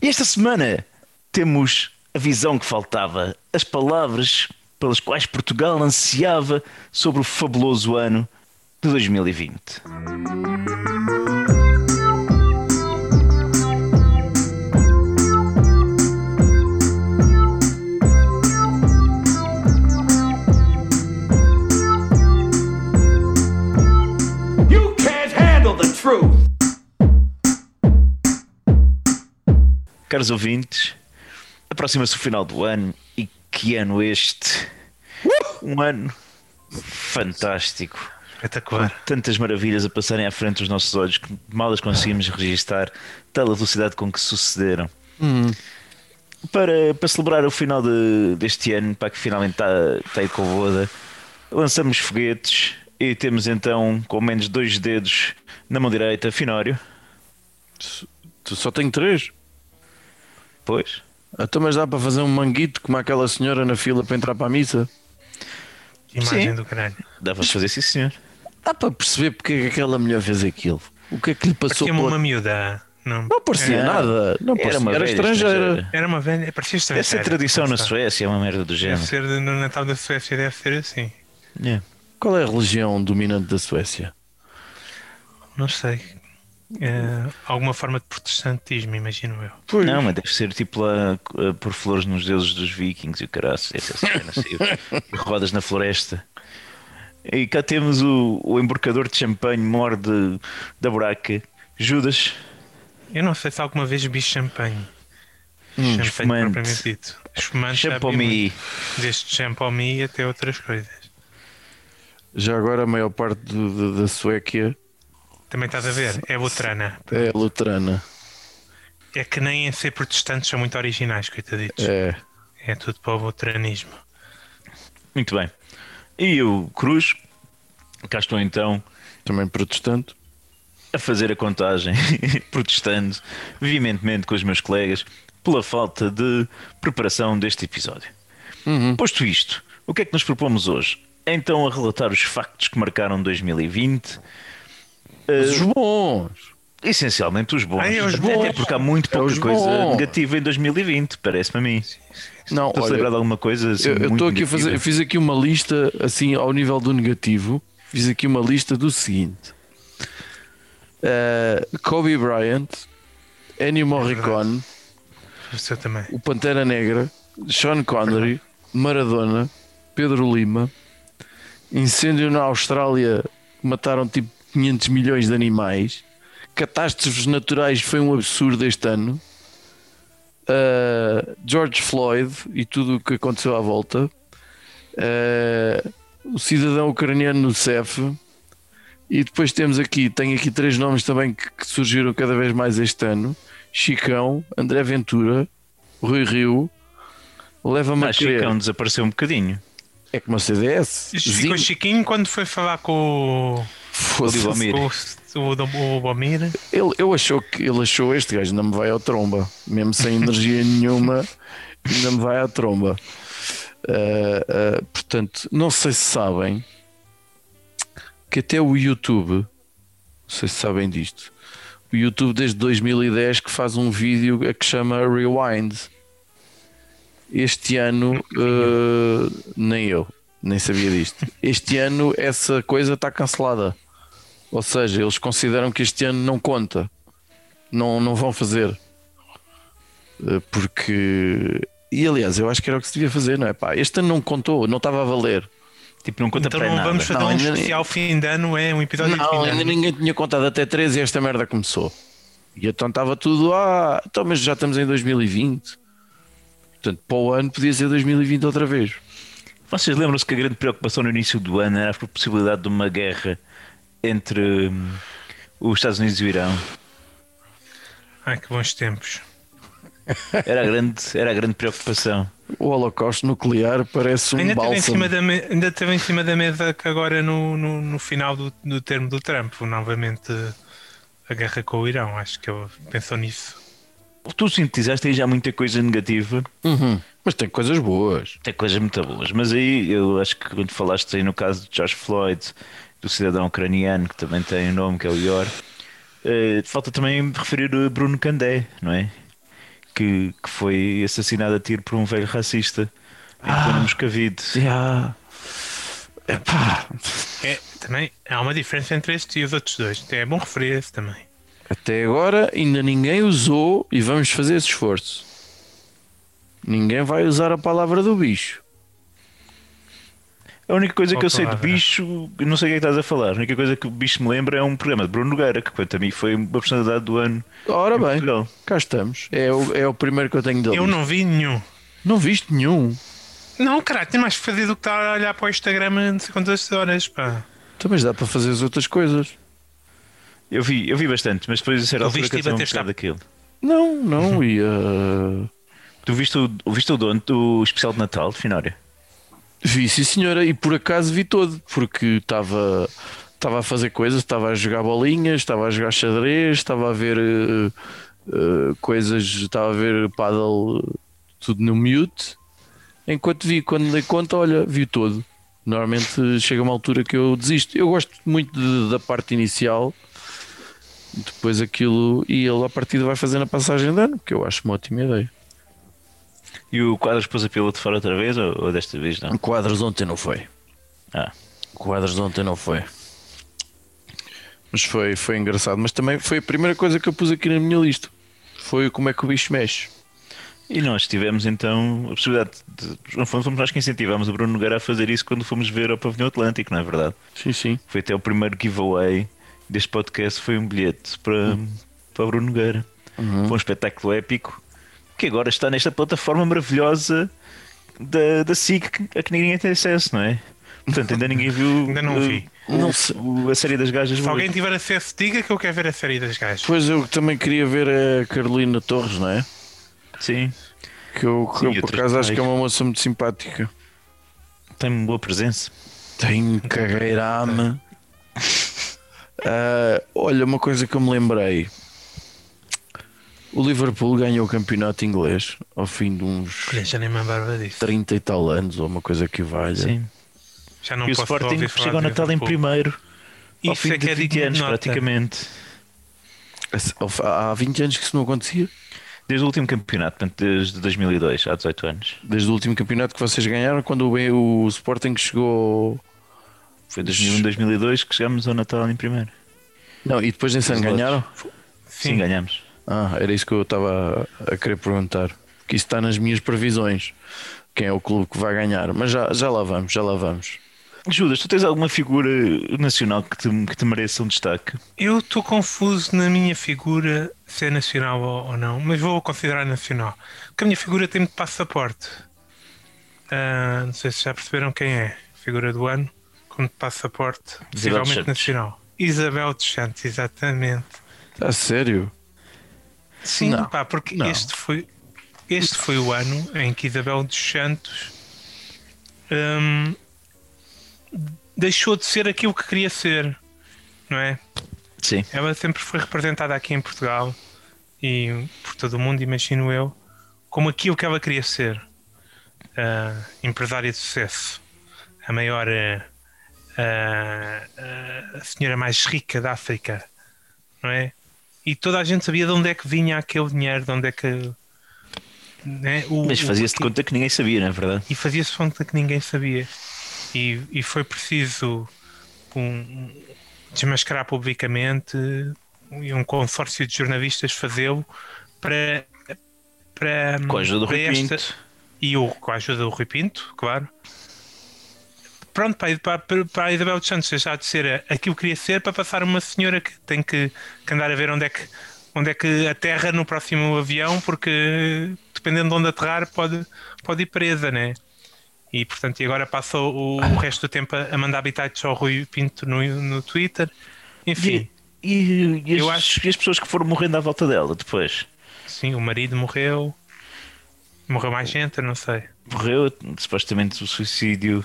E esta semana temos a visão que faltava, as palavras pelas quais Portugal ansiava sobre o fabuloso ano de 2020. Caros ouvintes, aproxima-se o final do ano e que ano este? Um ano fantástico. Espetacular. Tantas maravilhas a passarem à frente dos nossos olhos que mal as conseguimos registar, tal a velocidade com que sucederam. Para, para celebrar o final de- deste ano, para que finalmente está, está aí com a boda, lançamos foguetes e temos então com menos dois dedos na mão direita Finório. Tu só tenho três. Pois, Então, mas dá para fazer um manguito como aquela senhora na fila para entrar para a missa? Imagem Sim. do caralho. dá para fazer sim, senhor. Dá para perceber porque é que aquela mulher fez aquilo. O que é que lhe passou Parecia-me pela... uma miúda. Não, Não parecia era, nada. Não Era parecia. uma Era velha estrangeira. Era uma velha. Parecia estrangeira. Essa é a tradição na? Suécia, é uma merda do género. Deve ser de- no Natal da Suécia, deve ser assim. É. Qual é a religião dominante da Suécia? Não sei. É, alguma forma de protestantismo, imagino eu. Não, mas deve ser tipo lá uh, por flores nos deuses dos vikings e o caraço, essa cena e rodas na floresta. E cá temos o, o emborcador de champanhe mor de, da buraca, Judas. Eu não sei se alguma vez vi champanhe. Hum, champanhe propriamente dito. Muito. Desde champomy até outras coisas. Já agora a maior parte do- do- da Suécia Também estás a ver? É luterana. é luterana. É que nem em ser protestantes são muito originais, coitaditos. É. É tudo para o luteranismo. Muito bem. E o Cruz, cá estou então Também protestante. a fazer a contagem, protestando veementemente com os meus colegas pela falta de preparação deste episódio. Posto isto, o que é que nos propomos hoje? É então a relatar os factos que marcaram 2020, Mas os bons. essencialmente os bons. Ai, é os Até bons. porque há muito É pouca os coisa bons. negativa em 2020, parece-me a mim. Não, Estou a olha, lembrar de alguma coisa assim, eu estou aqui a fazer, eu fiz aqui uma lista assim ao nível do negativo. Fiz aqui uma lista do seguinte: Eh, Kobe Bryant, Ennio Morricone, O seu também. o Pantera Negra, Sean Connery, Maradona, Pedro Lima, incêndio na Austrália que mataram tipo 500 milhões de animais, catástrofes naturais foi um absurdo este ano, Uh, George Floyd e tudo o que aconteceu à volta, Uh, o cidadão ucraniano no CEF. E depois temos aqui, tenho aqui três nomes também que, que surgiram cada vez mais este ano: Chicão, André Ventura, Rui Rio, leva-me a Ah, crer. Chicão desapareceu um bocadinho. É como a CDS. Isto Zinho. ficou chiquinho quando foi falar com o, Foda-se. O Bomir. o, o, Bomir. Ele, eu achou que ele achou este gajo ainda me vai ao tromba, mesmo sem energia nenhuma, ainda me vai à tromba. Ah, ah, portanto, não sei se sabem que até o YouTube, não sei se sabem disto, o YouTube desde 2010 que faz um vídeo a que chama Rewind. Este ano, ah, nem eu, nem sabia disto. Este ano essa coisa está cancelada. Ou seja, eles consideram que este ano não conta. Não, não vão fazer. Eh, Porque. E aliás, eu acho que era o que se devia fazer, não é? Pá, este ano não contou, não estava a valer. Tipo, não conta Então para não nada. vamos fazer Não, um nem- especial fim de ano, é um episódio de fim Não, de ainda ano. ninguém tinha contado até 13 e esta merda começou. E então estava tudo, ah, então, mas já estamos em 2020. Portanto, para o ano podia ser 2020 outra vez. Vocês lembram-se que a grande preocupação no início do ano era a possibilidade de uma guerra entre hum, os Estados Unidos e o Irão? Ai, que bons tempos. Era a grande, era a grande preocupação. O holocausto nuclear parece um ainda, teve em bálsamo. cima da me- ainda teve em cima da mesa que agora no, no, no final do, do termo do Trump, novamente a guerra com o Irão. Acho que ele pensou nisso. Tu sintetizaste aí já muita coisa negativa, Uhum. Mas tem coisas boas. tem coisas muito boas, mas aí eu acho que quando falaste aí no caso de George Floyd, do cidadão ucraniano, que também tem um nome que é o Ior, eh, falta também referir o Bruno Candé, não é? que, que foi assassinado a tiro por um velho racista em Ah. pleno Moscavide. Yeah. Epá, É, também há uma diferença entre este e os outros dois. É bom referir esse também. até agora ainda ninguém usou e vamos fazer esse esforço. Ninguém vai usar a palavra do bicho. A única coisa Qual que eu sei de bicho, eu não sei o que é que estás a falar. A única coisa que o bicho me lembra é um programa de Bruno Nogueira, que quanto a mim foi uma personalidade do ano. Ora em bem, Portugal. cá estamos. É o, é o primeiro que eu tenho dele. Eu não vi nenhum. Não viste nenhum. Não, caralho, tem mais que fazer do que estar a olhar para o Instagram não sei quantas horas, pá. Então, mas dá para fazer as outras coisas. Eu vi, eu vi bastante, mas depois a certa Tu altura viste e cansei um bocado daquilo. Não, não ia. Tu viste o, viste o dono do especial de Natal de Finória? Vi, sim senhora, e por acaso vi todo, porque estava estava a fazer coisas, estava a jogar bolinhas, estava a jogar xadrez, estava a ver eh, eh, coisas, estava a ver paddle tudo no mute. Enquanto vi, quando dei conta, olha, vi todo. Normalmente chega uma altura que eu desisto. Eu gosto muito de- da parte inicial, depois aquilo, e ele a partida vai fazendo a passagem de ano, que eu acho uma ótima ideia. E o quadro pôs a piloto fora outra vez ou, ou desta vez não? Quadros ontem não foi. Ah, Quadros ontem não foi. Mas foi, foi engraçado. Mas também foi a primeira coisa que eu pus aqui na minha lista. Foi como é que o bicho mexe. E nós tivemos então a possibilidade de. No fundo, fomos nós que incentivámos o Bruno Nogueira a fazer isso quando fomos ver ao Pavilhão Atlântico, não é verdade? Sim, sim. Foi até o primeiro giveaway deste podcast, foi um bilhete para, para o Bruno Nogueira. Foi um espetáculo épico que agora está nesta plataforma maravilhosa da, da SIC a que ninguém tem acesso, não é? Portanto, ainda ninguém viu Ainda não uh, vi. o- Não sei. o- a série das gajas. Se alguém tiver acesso, diga que eu quero ver a série das gajas. Pois eu também queria ver a Carolina Torres, não é? Sim, Que eu, que Sim, eu, por acaso acho que é uma moça muito simpática. tem uma boa presença. Tem cagueirame. Ah, olha, uma coisa que eu me lembrei. O Liverpool ganhou o campeonato inglês ao fim de uns já nem me disso. 30 e tal anos, ou uma coisa que valha. Sim. Já não e o posso Sporting chega ao Natal em primeiro. ao Isso fim é que de é 20 digno de anos, nota. praticamente. Há 20 anos que isso não acontecia. Desde o último campeonato, portanto, desde 2002, há 18 anos. Desde o último campeonato que vocês ganharam, quando o, o Sporting chegou. Foi 2001, 2002 que chegámos ao Natal em primeiro. Não, e depois nesse ano ganharam? Sim, ganhamos. Ah, era isso que eu estava a querer perguntar. Que isso está nas minhas previsões. Quem é o clube que vai ganhar? Mas já, já lá vamos, já lá vamos. Judas, tu tens alguma figura nacional que te, que te mereça um destaque? Eu estou confuso na minha figura se é nacional ou, ou não, mas vou considerar nacional. Porque a minha figura tem de passaporte. Ah, não sei se já perceberam quem é. Figura do ano, com de passaporte, possivelmente nacional. Isabel dos Santos, exatamente. A sério? Sim, Não, pá, porque não. este foi este foi o ano em que Isabel dos Santos hum, deixou de ser aquilo que queria ser, não é? Sim. Ela sempre foi representada aqui em Portugal e por todo o mundo, imagino eu, como aquilo que ela queria ser. Ah, empresária de sucesso. A maior. ah, ah, a senhora mais rica da África. Não é? E toda a gente sabia de onde é que vinha aquele dinheiro, de onde é que. né, o- Mas fazia-se de conta que ninguém sabia, não é verdade? e fazia-se conta que ninguém sabia. E, e foi preciso um, desmascarar publicamente e um consórcio de jornalistas fazê-lo para, para, Com a ajuda do Rui Pinto. e o, com a ajuda do Rui Pinto, claro. Pronto, para, para, para a Isabel dos Santos deixar de ser aquilo que queria ser para passar uma senhora que tem que, que andar a ver onde é que, onde é que aterra no próximo avião, porque dependendo de onde aterrar pode, pode ir presa, né? E portanto, e agora passa o, o resto do tempo a, a mandar habitats ao Rui Pinto no, no Twitter. Enfim, E, e, e as, Eu acho- e as pessoas que foram morrendo à volta dela depois? sim, o marido morreu, morreu mais gente, eu não sei. Morreu supostamente o suicídio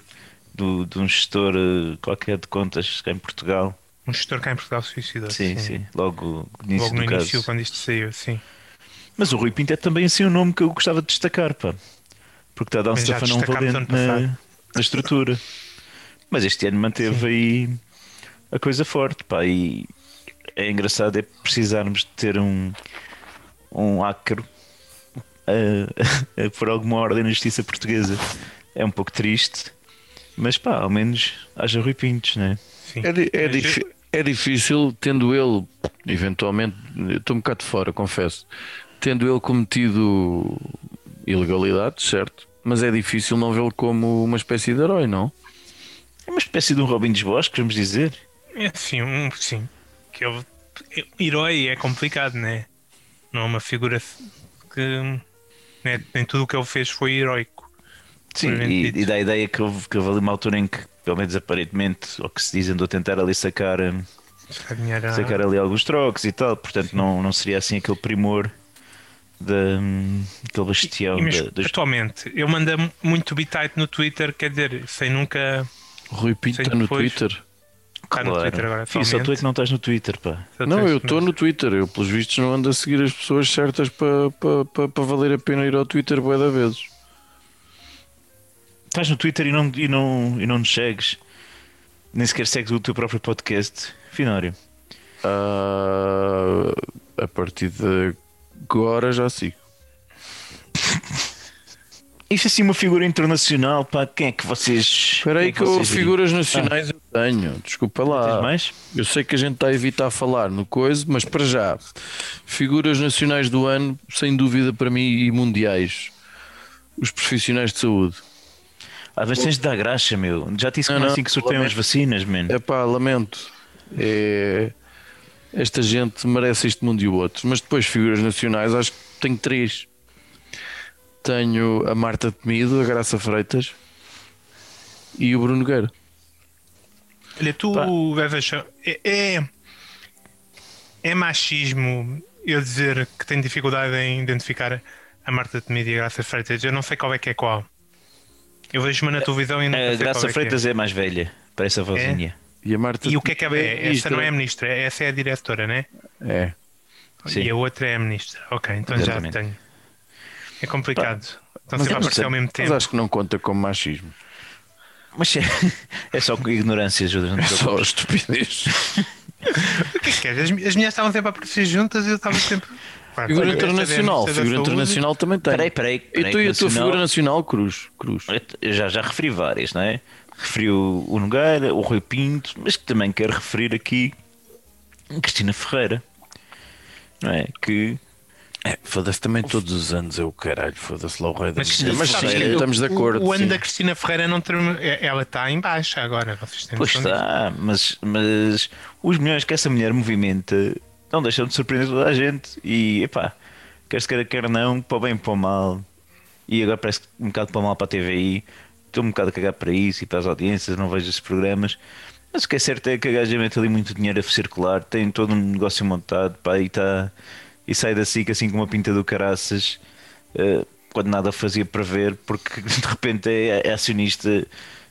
do, de um gestor eh, qualquer de contas cá em Portugal. Um gestor cá em Portugal se suicidou. Sim, sim, logo no início Logo no início, caso. quando isto saiu, sim. Mas o Rui Pinto é também assim um nome que eu gostava de destacar, pá. Porque está a dar um destacámos valente na, na estrutura. Mas este ano manteve aí a coisa forte, pá. E é engraçado é precisarmos de ter um, um ácaro a, a, por alguma ordem na justiça portuguesa. É um pouco triste, mas pá, ao menos haja Rui Pintos, né? Sim. É, é, eu- é difícil, tendo ele, eventualmente, eu estou um bocado de fora, confesso, tendo ele cometido ilegalidades, certo? Mas é difícil não vê-lo como uma espécie de herói, não? É uma espécie de um Robin dos Bosques, vamos dizer. É sim, um, sim. Que ele, herói é complicado, né? Não é uma figura que né, nem tudo o que ele fez foi heróico. Sim, e, e dá a ideia que houve, que houve ali uma altura em que, pelo menos aparentemente, ou que se diz, andou a tentar ali sacar, A a- sacar ali alguns trocos e tal, portanto não, não seria assim aquele primor da, aquele bastião E mesmo da- das- atualmente, ele manda muito bitite no Twitter, quer dizer, sem nunca Rui Pinto Sim, está no Twitter. estar no. Twitter agora. Filho, só tu é que não estás no Twitter, pá. Só Não, eu estou no Twitter. Eu, pelos vistos, não ando a seguir as pessoas certas para pa, pa, pa valer a pena ir ao Twitter bué da vezes. Estás no Twitter e não, e, não, e não nos segues. Nem sequer segues o teu próprio podcast. Finório. Ah, a partir de agora já sigo. Isso assim uma figura internacional, pá, quem é que vocês. Espera aí é que eu, vocês diriam? figuras nacionais eu tenho. Desculpa lá. mais? Eu sei que a gente está a evitar falar no coisa, mas para já, figuras nacionais do ano, sem dúvida para mim, e mundiais. Os profissionais de saúde. Ah, mas tens de dar graxa, meu. Já disse que Não, não é assim que sorteiam lamento. as vacinas, man. É pá, lamento. É... Esta gente merece este mundo e o outro. Mas depois, figuras nacionais, acho que tenho três. Tenho a Marta Temido, a Graça Freitas e o Bruno Nogueira. Olha, tu achar. É, é, é machismo eu dizer que tenho dificuldade em identificar a Marta de Mídia e a Graça Freitas. Eu não sei qual é que é qual. Eu vejo-me na televisão e não A Graça qual é Freitas é. mais velha. Parece a vozinha. E a Marta é. E o que é que é? É ministra. não é a ministra, essa é a diretora, né? É. Sim. E a outra é a ministra. Ok, então Exatamente. já tenho. É complicado. Estão Mas sempre aparecer ao mesmo Mas tempo. acho que não conta como machismo. Mas é, é só com ignorância, Judas. Te Só estupidez. O que é que é? As, as minhas estavam sempre a aparecer juntas e eu estava sempre. Figura internacional. Figura internacional também tem. Peraí, peraí. E peraí tu e a tua figura nacional, Cruz? Cruz. Eu já, já referi várias, não é? Referi o, o Nogueira, o Rui Pinto, mas que também quero referir aqui a Cristina Ferreira, não é? Que É, foda-se também todos os anos é o caralho, foda-se lá o rei da Mas, música. Mas sabes sim, estamos de o- acordo. O, ano sim. da Cristina Ferreira não termina. é- Ela está em baixa agora. Vocês têm Pois está, mas, mas os milhões que essa mulher movimenta não deixam de surpreender toda a gente. E epá, quer se queira, quer não, para bem para mal. E agora parece que um bocado para mal para a TVI. Estou um bocado a cagar para isso e para as audiências, não vejo esses programas. Mas o que é certo é que a gaja mete ali muito dinheiro a circular, tem todo um negócio montado, pá, e, tá, e sai da SIC assim com uma pinta do caraças, eh, quando nada fazia prever, porque de repente é, é acionista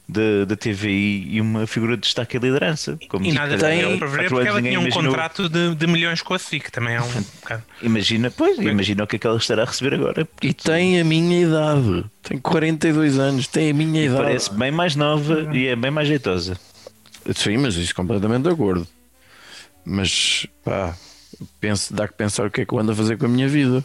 da, da TVI e uma figura de destaque e liderança. Como E se nada tem para ver porque ela tinha um imaginou. contrato de, de milhões com a SIC. Também é um bocado. Imagina, pois, imagina o que é que ela estará a receber agora. E tem a minha idade. Tem 42 anos, tem a minha idade. Parece bem mais nova e é bem mais jeitosa. Sim, mas isso completamente de acordo. Mas pá, penso, dá que pensar o que é que eu ando a fazer com a minha vida.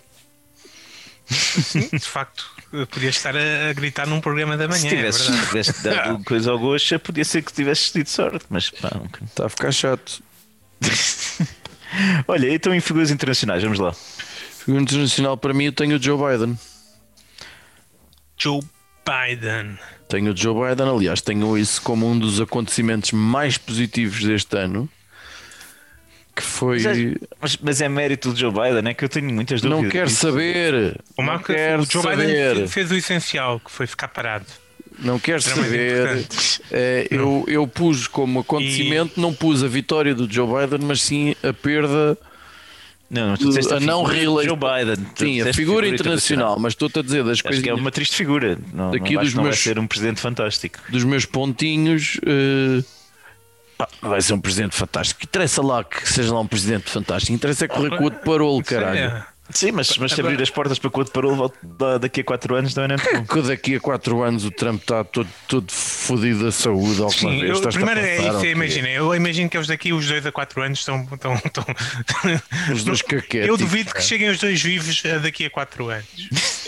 De facto, podias estar a, gritar num programa da manhã. Se é tivesse dado coisa ao gosto, podia ser que tivesses tido sorte, mas pá, nunca. Está a ficar chato. Olha, então em figuras internacionais, vamos lá. Figura internacional para mim eu tenho o Joe Biden. Joe Biden. Tenho o Joe Biden, aliás, tenho isso como um dos acontecimentos mais positivos deste ano. Que foi. Mas é, mas- mas é mérito do Joe Biden, é que eu tenho muitas dúvidas. Não quero disso. saber. O, não quero o Joe saber. Biden fez o essencial, que foi ficar parado. Não quero saber. É, eu, eu pus como acontecimento, não pus a vitória do Joe Biden, mas sim a perda. Não, mas tu disseste a não figura do reelei- Joe Biden. Tu Sim, a disseste figura internacional, mas estou-te a dizer das Acho coisas que é uma triste figura. Não, Daqui não, dos não vai meus- ser um presidente fantástico. dos meus pontinhos. eh, ah, vai ser um presidente fantástico. Interessa lá que seja lá um presidente fantástico. Interessa é correr com o outro parolo, caralho. Sim, mas, mas se abrir as portas para o outro parou daqui a 4 anos também não é muito bom. Daqui a 4 anos o Trump está todo, todo fodido da saúde. Alguma Sim, vez. eu, a primeiro é isso, eu imagino. Eu imagino que eles daqui, os dois a 4 anos, estão. estão, estão... Os dois caquéticos, Eu duvido que cheguem os dois vivos a daqui a 4 anos.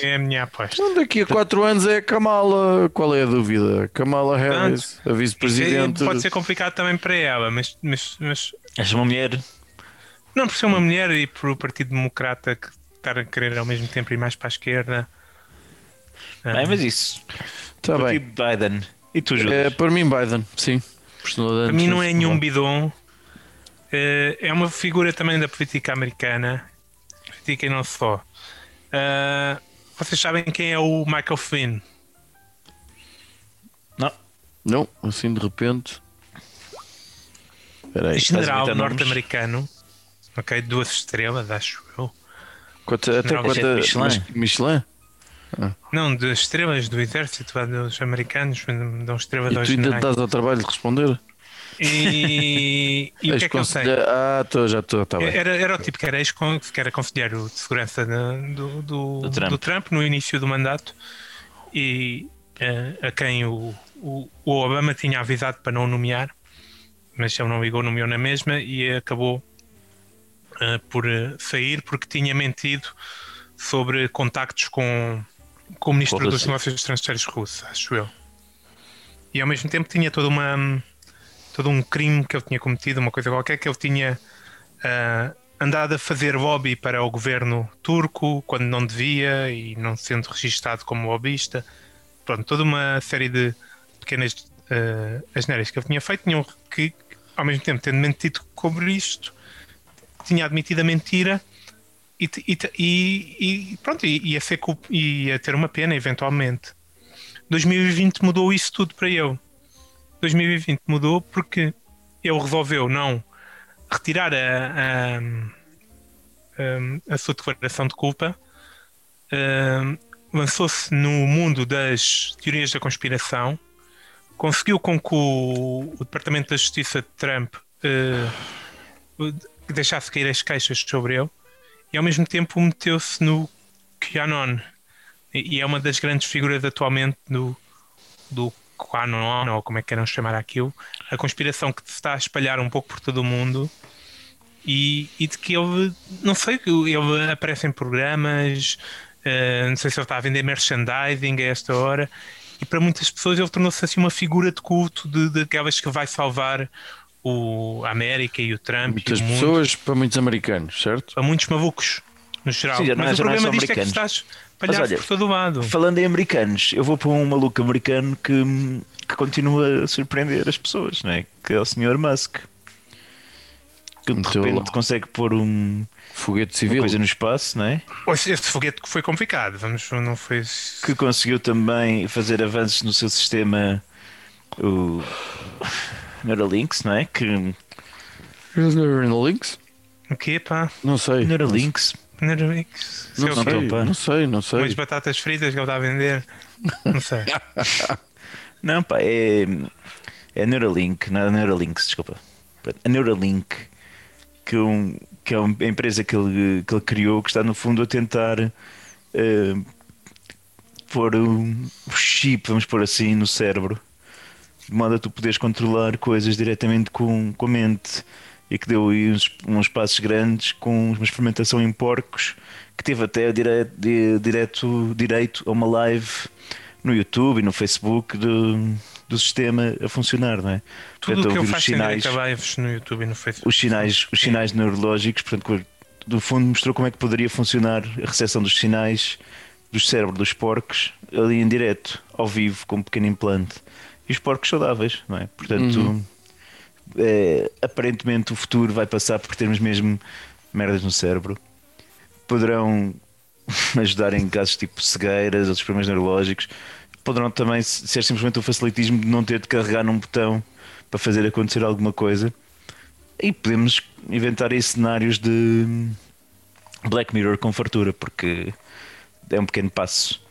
É a minha aposta. Então, daqui a 4 anos é a Kamala. Qual é a dúvida? Kamala Harris, a Isso vice-presidente. é- pode ser complicado também para ela, mas, mas, mas És uma mulher. Não por ser uma mulher e por o Partido Democrata que estar a querer ao mesmo tempo ir mais para a esquerda. Ah, Bem, mas isso. Ti, bem. Biden. E tu, Júlio? É, para mim, Biden, sim. Para mim não é nenhum bidon. Eh, É uma figura também da política americana. Política e não só. Ah, vocês sabem quem é o Michael Flynn? Não. Não, assim de repente. Espera aí. General norte-americano. Ok, duas estrelas, acho eu. Quanta, até esse é de Michelin. mas- Michelin? Não, das estrelas do exército, vá, dos americanos, dão estrelas E tu ainda dás ao trabalho de responder? E, e o que é que eu sei? Ah, tô, já estou, bem. Era, era o tipo que era, ex que era conselheiro de segurança da- do, do, Do Trump. do Trump no início do mandato e eh, a quem o, o, o Obama tinha avisado para não nomear, mas ele não ligou, nomeou na mesma e acabou eh, por eh, sair porque tinha mentido sobre contactos com, com o ministro dos Rússia. Negócios Estrangeiros russo, acho eu. E ao mesmo tempo tinha toda uma todo um crime que ele tinha cometido, uma coisa qualquer que ele tinha ah, andado a fazer lobby para o governo turco quando não devia e não sendo registado como lobbyista. Pronto, toda uma série de pequenas uh, asneiras que ele tinha feito, tinham que, ao mesmo tempo, tendo mentido sobre isto, tinha admitido a mentira e, e e- pronto, ia, ser ia ter uma pena eventualmente. 2020 mudou isso tudo para ele. 2020 mudou porque ele resolveu não retirar a, a, a sua declaração de culpa, lançou-se no mundo das teorias da conspiração, conseguiu com que o, o Departamento da Justiça de Trump eh, deixasse cair as queixas sobre ele e ao mesmo tempo meteu-se no QAnon e, é uma das grandes figuras atualmente do, do QAnon, ou como é que queiram chamar aquilo, a conspiração que se está a espalhar um pouco por todo o mundo e, e de que ele, não sei, ele aparece em programas, eh, não sei se ele está a vender merchandising a esta hora, e para muitas pessoas ele tornou-se assim uma figura de culto de, de aquelas que vai salvar o, América e o Trump Muitas e pessoas para muitos americanos, certo? para muitos malucos, no geral. Sim, não é- Mas o problema disto é que estás espalhado Mas olha, por todo lado. Falando em americanos, eu vou para um maluco americano que, que continua a surpreender as pessoas, não é? Que é o Sr. Musk. Que de Meteu repente consegue pôr um, Foguete uma civil. coisa no espaço, não é? Esse esse foguete que foi complicado, vamos, não foi. Que conseguiu também fazer avanços no seu sistema, o Neuralinks, não é? Que Neuralinks? O quê, pá? Não sei. Neuralinks, Neuralink? Não, Sei o sei, não sei, não sei. Umas batatas fritas que ele está a vender. Não sei. Não, pá, é, é Neuralink, não é Neuralinks, desculpa. A Neuralink, que, é um, que é uma empresa que ele, que ele criou, que está no fundo a tentar eh, pôr um chip, vamos pôr assim, no cérebro, de modo a tu poderes controlar coisas diretamente com, com a mente. E que deu aí uns, uns passos grandes com uma experimentação em porcos, que teve até direto, direto, direito a uma live no YouTube e no Facebook do, do sistema a funcionar, não é? Tudo o que eu faço sinais, lives no YouTube e no Facebook. os sinais, os sinais neurológicos, portanto, do fundo mostrou como é que poderia funcionar a recepção dos sinais do cérebro dos porcos ali em direto, ao vivo, com um pequeno implante. E os porcos saudáveis, não é? Portanto, é, aparentemente o futuro vai passar por termos mesmo merdas no cérebro. Poderão ajudar em casos tipo cegueiras, outros problemas neurológicos. Poderão também ser simplesmente o facilitismo de não ter de carregar num botão para fazer acontecer alguma coisa. E podemos inventar aí cenários de Black Mirror com fartura, porque é um pequeno passo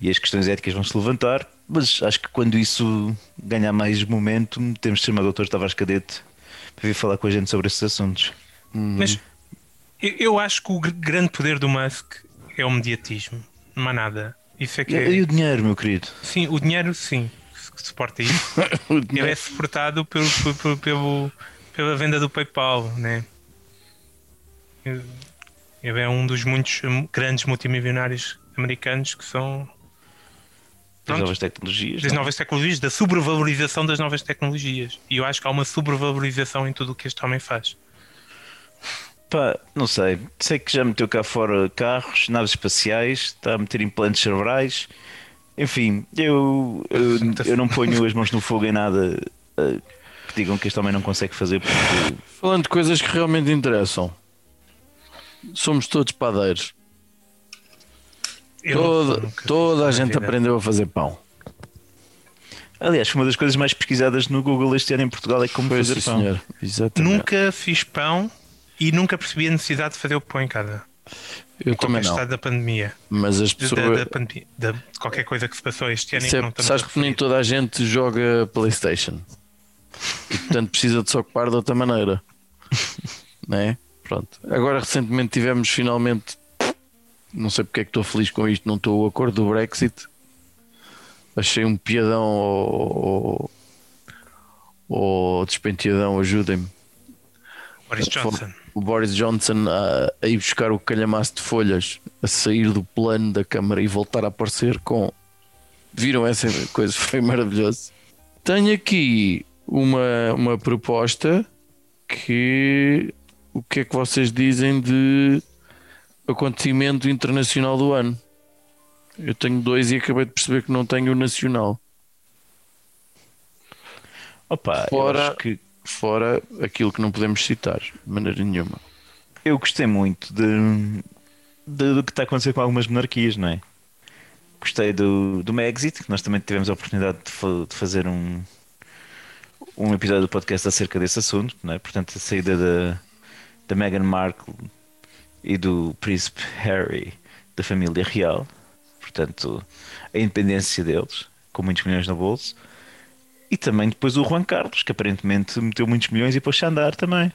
e as questões éticas vão se levantar. Mas acho que quando isso ganhar mais momento, temos de chamar o Dr. Tavares Cadete para vir falar com a gente sobre esses assuntos. Mas eu, eu acho que o gr- grande poder do Musk é o mediatismo. Não há nada. Isso é que E, é- e o dinheiro, meu querido? Sim, o dinheiro, sim, que suporta isso. O Ele dinheiro- é suportado pelo, pelo, pelo- pelo- pela venda do PayPal, né? Ele é um dos muitos grandes multimilionários americanos que são Das novas tecnologias. das não é? novas tecnologias, da sobrevalorização das novas tecnologias. E eu acho que há uma sobrevalorização em tudo o que este homem faz. Pá, não sei. Sei que já meteu cá fora carros, naves espaciais, está a meter implantes cerebrais. Enfim, eu, eu, eu não ponho as mãos no fogo em nada eh, que digam que este homem não consegue fazer porque Falando de coisas que realmente interessam, somos todos padeiros. Eu Toda, toda a gente aprendeu a fazer pão. Aliás, foi uma das coisas mais pesquisadas no Google este ano em Portugal é como Foi, fazer sim, pão. Nunca fiz pão e nunca percebi a necessidade de fazer o pão em casa. Eu também não. estado da pandemia. Mas as pessoas. da, da pandemia de, de qualquer coisa que se passou este ano e é, não sabes que nem toda a gente joga Playstation e portanto precisa de se ocupar de outra maneira né? Pronto. Agora recentemente tivemos finalmente não sei porque é que estou feliz com isto, não estou o acordo do Brexit achei um piadão ou, ou, ou despenteadão, ajudem-me Boris Johnson. o Boris Johnson a, a ir buscar o calhamaço de folhas, a sair do plano da Câmara e voltar a aparecer com. Viram essa coisa? Foi maravilhoso. Tenho aqui uma, uma proposta que. O que é que vocês dizem de acontecimento internacional do ano? Eu tenho dois e acabei de perceber que não tenho o nacional. Opa, Fora- que Fora aquilo que não podemos citar, de maneira nenhuma. eu gostei muito de, de- do que está a acontecer com algumas monarquias, não é? Gostei do, do Megxit, que nós também tivemos a oportunidade de, de fazer um, um episódio do podcast acerca desse assunto, não é? Portanto, a saída da, da Meghan Markle e do príncipe Harry da família real, portanto, a independência deles, com muitos milhões no bolso. E também depois o Juan Carlos, que aparentemente meteu muitos milhões e pôs-se a andar também.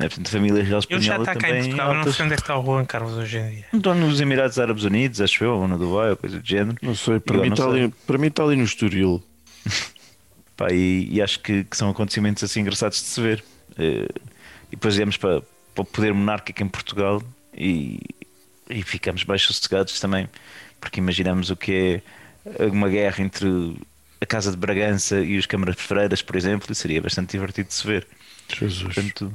É, portanto, a família real Ele já espanhola está cá em também Portugal, eu não altas. sei onde é que está o Juan Carlos hoje em dia. Estão nos Emirados Árabes Unidos, acho eu, ou no Dubai, ou coisa do género. Não sei, para, mim não está, sei. ali, para mim está ali no Estoril. Pá, e, e acho que, que são acontecimentos assim engraçados de se ver. Eh, e depois viemos para, para o poder monárquico em Portugal e, e ficamos bem sossegados também, porque imaginamos o que é uma guerra entre a Casa de Bragança e os Câmaras Freiras, por exemplo, e seria bastante divertido de se ver. Jesus. Portanto,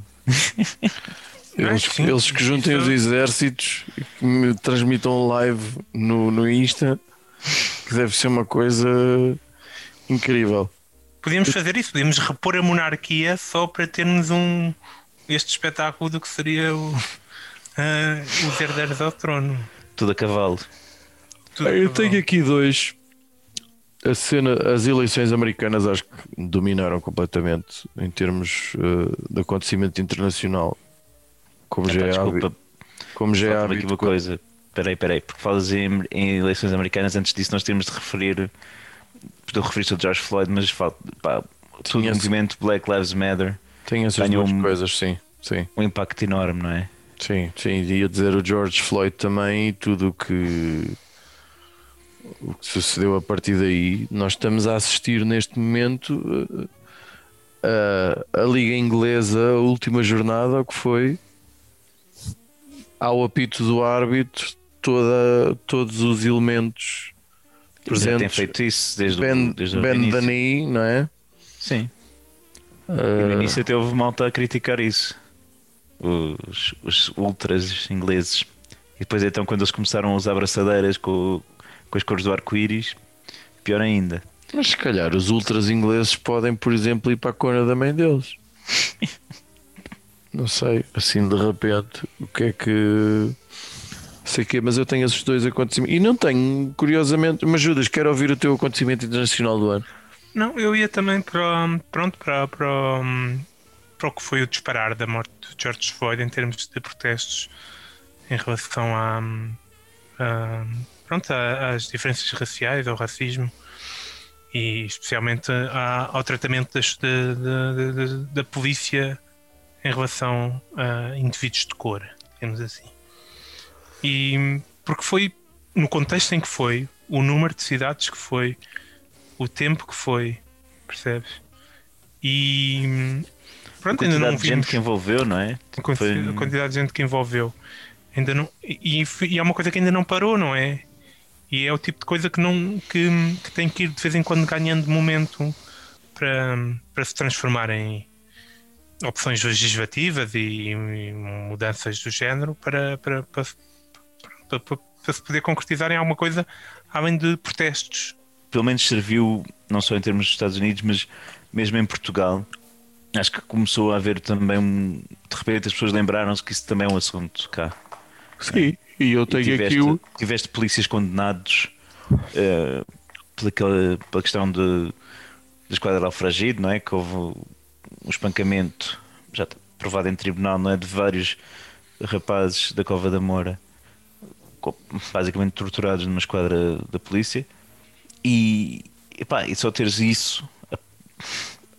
Eles, sim, eles que juntem isso- os exércitos e que me transmitam live no, no Insta, que deve ser uma coisa incrível. Podíamos fazer isso, podíamos repor a monarquia só para termos um este espetáculo do que seria o, ah, os herdeiros ao trono. tudo a cavalo. Tudo Eu acabou. tenho aqui dois. A cena, as eleições americanas acho que dominaram completamente em termos eh, de acontecimento internacional. Como já Epá, é desculpa, hábito. Como já é Falta-me aqui hábito. uma coisa. Peraí, peraí, porque falas em, em eleições americanas, antes disso nós temos de referir, de referir-se ao George Floyd, mas falta, pá, todo o movimento Black Lives Matter, Tem essas Tenho duas um- coisas, sim. Sim. um impacto enorme, não é? Sim, sim, ia dizer o George Floyd também e tudo o que o que sucedeu a partir daí. Nós estamos a assistir neste momento eh, a, a Liga Inglesa, a última jornada, o que foi ao apito do árbitro, toda, todos os elementos Já tem presentes. feito isso desde o, Ben, desde o ben início. Dani, não é? Sim, no início até houve malta a criticar isso. Os, os ultras ingleses. E depois então quando eles começaram a usar abraçadeiras com, com as cores do arco-íris, pior ainda. Mas se calhar os ultras ingleses podem, por exemplo, ir para a cona da mãe deles. Não sei, assim de repente, o que é que. Sei que, mas eu tenho esses dois acontecimentos. E não tenho, curiosamente, mas Judas, quero ouvir o teu acontecimento internacional do ano. Não, eu ia também para, pronto, para, para, hum, para o que foi o disparar da morte de George Floyd em termos de protestos em relação a, hum, a, pronto, às diferenças raciais, ao racismo e especialmente a- ao tratamento das- de- de- de- da polícia em relação a indivíduos de cor, digamos assim. E porque foi no contexto em que foi, o número de cidades que foi, o tempo que foi, percebes? E hum, A pronto, ainda não quantidade de gente vimos que envolveu, não é? a quanti- Foi- a quantidade de gente que envolveu. Ainda não, e, e é uma coisa que ainda não parou, não é? E é o tipo de coisa que, não, que, que tem que ir de vez em quando ganhando momento para, para se transformar em opções legislativas e, e mudanças do género para, para, para, para, para, para se poder concretizar em alguma coisa além de protestos. Pelo menos serviu, não só em termos dos Estados Unidos, mas mesmo em Portugal. Acho que começou a haver também um. De repente as pessoas lembraram-se que isso também é um assunto cá. Sim, e eu tenho E tiveste, aqui o. tiveste polícias condenados eh, pela, pela questão de, da esquadra alfragido, não é? Que houve um espancamento, já provado em tribunal, não é? De vários rapazes da Cova da Moura, basicamente torturados numa esquadra da polícia. E, epá, e só teres isso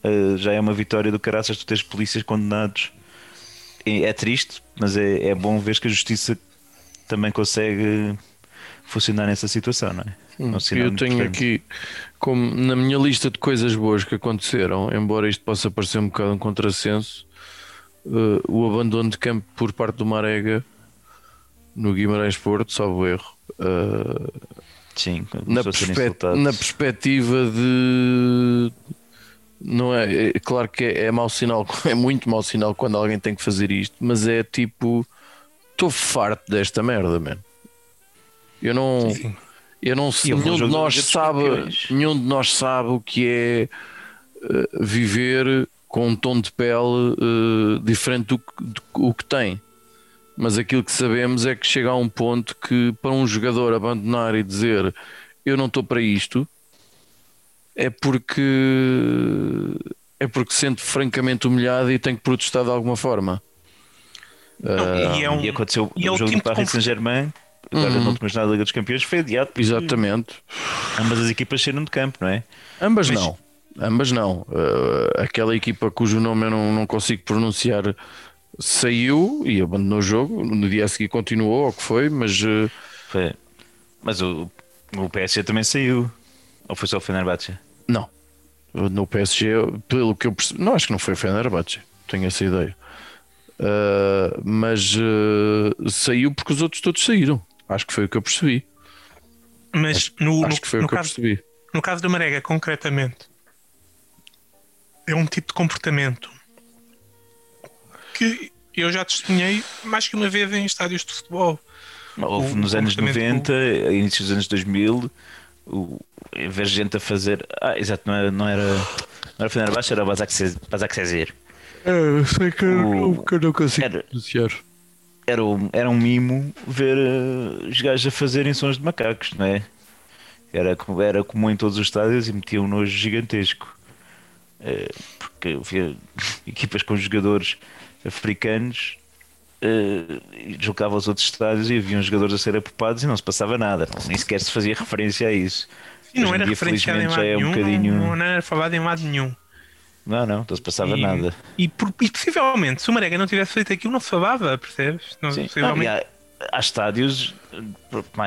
eh, já é uma vitória do caraças tu teres polícias condenados. E É triste, mas é, é bom ver que a justiça também consegue funcionar nessa situação, não é? É sinal Eu tenho aqui, como na minha lista de coisas boas que aconteceram, embora isto possa parecer um bocado um contrassenso, eh, o abandono de campo por parte do Marega no Guimarães Porto, salvo erro, eh, Sim, na, perspe- na perspectiva de. Não é, é claro que é, é mau sinal, é muito mau sinal quando alguém tem que fazer isto, mas é tipo, estou farto desta merda, man. Eu não, Sim. eu não um nenhum de nós sabe, Campeões. nenhum de nós sabe o que é eh, viver com um tom de pele eh, diferente do, que- do que- o que tem. Mas aquilo que sabemos é que chega a um ponto que para um jogador abandonar e dizer eu não estou para isto é porque é porque se sente francamente humilhado e tem que protestar de alguma forma. Não, e é um, E aconteceu e é o o jogo do tipo de Paris Saint-Germain, agora Uhum. na última jornada da Liga dos Campeões, foi adiado Exatamente. ambas as equipas saíram de campo, não é? Ambas Mas- não. Ambas não. Uh, aquela equipa cujo nome eu não, não consigo pronunciar saiu e abandonou o jogo. No dia a seguir continuou, ou o que foi, mas uh, Foi. Mas o, o PSG também saiu. Ou foi só o Fenerbahçe? não. No PSG, pelo que eu percebi, não acho que não foi o Fenerbahçe, tenho essa ideia. Uh, mas uh, saiu porque os outros todos saíram. Acho que foi o que eu percebi. mas no, acho no, que foi no o que eu caso, percebi. no caso da Marega, concretamente, é um tipo de comportamento que eu já testemunhei mais que uma vez em estádios de futebol. Houve nos anos comportamento 90, inícios dos anos 2000, o, em vez de gente a fazer. Ah, exato, não era, não era, não era Fenerbahçe, era Basak Sezir. É, sei que O- eu não consigo Era- pronunciar. Era, um- era um mimo ver eh, os gajos a fazerem sons de macacos, não é? Era, era comum em todos os estádios e metiam um nojo gigantesco. Eh, porque eu via equipas com jogadores africanos e deslocava aos outros estádios e havia uns jogadores a ser apopados e não se passava nada, nem sequer se fazia referência a isso. E não era dia, referenciado em felizmente, lado já é um nenhum, bocadinho- não, não era falado em lado nenhum. Não, não, não se passava e, nada. E, por- e possivelmente, se o Marega não tivesse feito aquilo, não se falava, percebes? Não, Sim. possivelmente. Não, há, há estádios,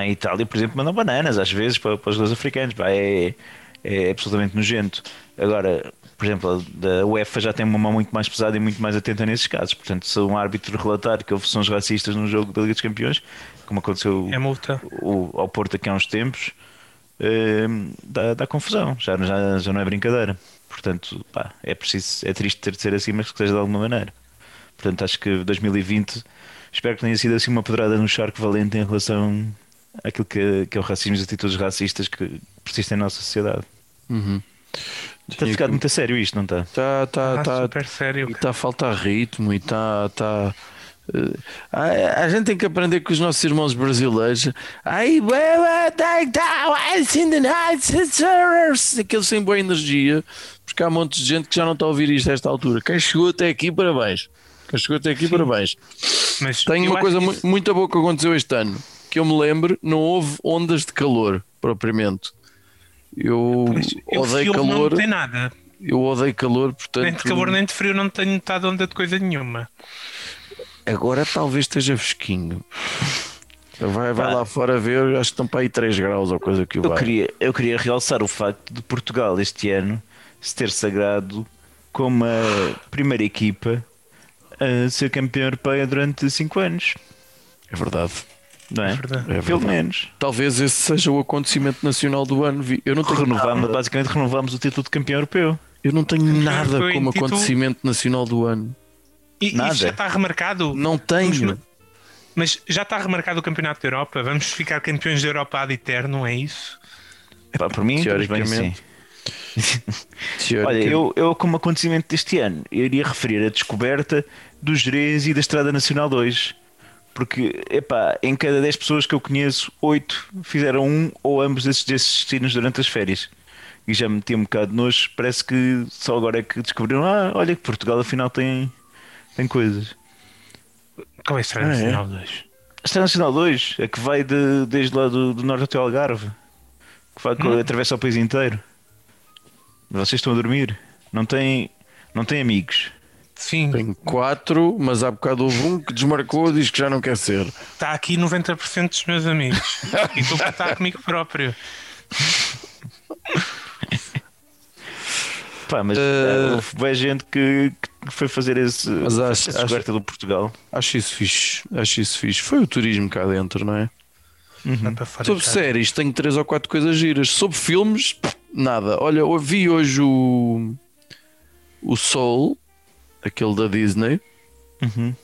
em Itália, por exemplo, mandam bananas às vezes para, para os jogadores africanos. Pá, é, é absolutamente nojento. Agora, por exemplo, a da UEFA já tem uma mão muito mais pesada e muito mais atenta nesses casos. Portanto, se um árbitro relatar que houve sons racistas num jogo da Liga dos Campeões, como aconteceu É multa. o- ao Porto aqui há uns tempos, eh, dá, dá confusão. Já, já, já não é brincadeira. Portanto, pá, é preciso, é triste ter de ser assim, mas que seja de alguma maneira. Portanto, acho que 2020 espero que tenha sido assim uma pedrada no charco valente em relação àquilo que, que é o racismo e as atitudes racistas que persistem na nossa sociedade. Está a ficar muito a sério isto, não está? Tá, tá, Ah, tá, super sério. E está a faltar ritmo e está. Tá, eh, a, a gente tem que aprender com os nossos irmãos brasileiros. Ai. Aqueles sem boa energia, porque há um monte de gente que já não está a ouvir isto a esta altura. Quem chegou até aqui, parabéns. Quem chegou até aqui, parabéns. Mas Tem uma coisa isso- muito boa que aconteceu este ano. Que eu me lembro, não houve ondas de calor, propriamente. Eu Pois, eu odeio calor. Não tem nada. Eu odeio calor, portanto. Nem de calor nem de frio não tenho notado onda de coisa nenhuma. Agora talvez esteja fresquinho. Vai, vai lá fora ver, acho que estão para aí 3 graus ou coisa que o Eu vai. queria, eu queria realçar o facto de Portugal este ano se ter sagrado como a primeira equipa a ser campeã europeia durante 5 anos. É verdade. Não é? verdade. É Pelo menos. Talvez esse seja o acontecimento nacional do ano. Eu não tenho Renovamos, nada, basicamente renovamos o título de campeão europeu. eu não tenho nada como título- acontecimento nacional do ano. E Nada. isso já está remarcado. Não tenho. Mas- Mas já está remarcado o Campeonato da Europa. Vamos ficar campeões da Europa ad eterno, é isso? Pá, por mim, bem, sim. Teoricamente. Olha, Teoricamente. eu, eu como acontecimento deste ano, eu iria referir a descoberta do Jerez e da Estrada Nacional 2. Porque, epá, em cada 10 pessoas que eu conheço, 8 fizeram um ou ambos desses, desses destinos durante as férias. E já me meti um bocado de nojo. Parece que só agora é que descobriram: ah, olha que Portugal afinal tem, tem coisas. Qual é a Estrada Ah, é? Nacional 2? A Estrada Nacional 2 é que vai de- desde lá do, do norte até ao Algarve, que vai, que atravessa o país inteiro. Vocês estão a dormir, não têm, não têm amigos. Sim, Tenho quatro, mas há bocado houve um que desmarcou e diz que já não quer ser. está aqui 90% dos meus amigos. e estou a estar comigo próprio. Pá, mas ah, houve boa gente que, que foi fazer esse, Mas acho- essa descoberta do Portugal. Acho isso fixe. Acho isso fixe. Foi o turismo cá dentro, não é? Para fora Sobre séries, tenho três ou quatro coisas giras. Sobre filmes, nada. Olha, eu vi hoje o, o Soul, aquele da Disney. Uhum.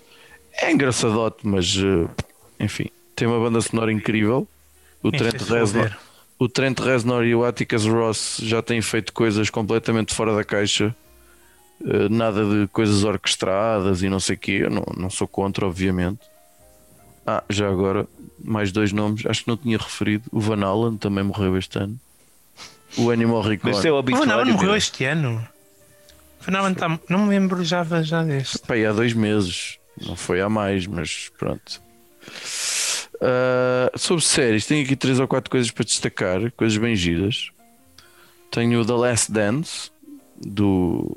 É engraçadote, mas eh, enfim, tem uma banda sonora incrível. O Nem Trent, Reznor, o Trent Reznor e o Atticus Ross já têm feito coisas completamente fora da caixa. Eh, nada de coisas orquestradas e não sei o quê. Eu não, não sou contra, obviamente. Ah, já agora, mais dois nomes. Acho que não tinha referido. O Van Allen também morreu este ano. O Animal Mas Record. isso é o O Van Allen morreu este ano. Tá- Não me lembro já, já deste. E há dois meses. Não foi há mais, mas pronto. Ah, sobre séries, tenho aqui três ou quatro coisas para destacar, coisas bem giras. Tenho o The Last Dance do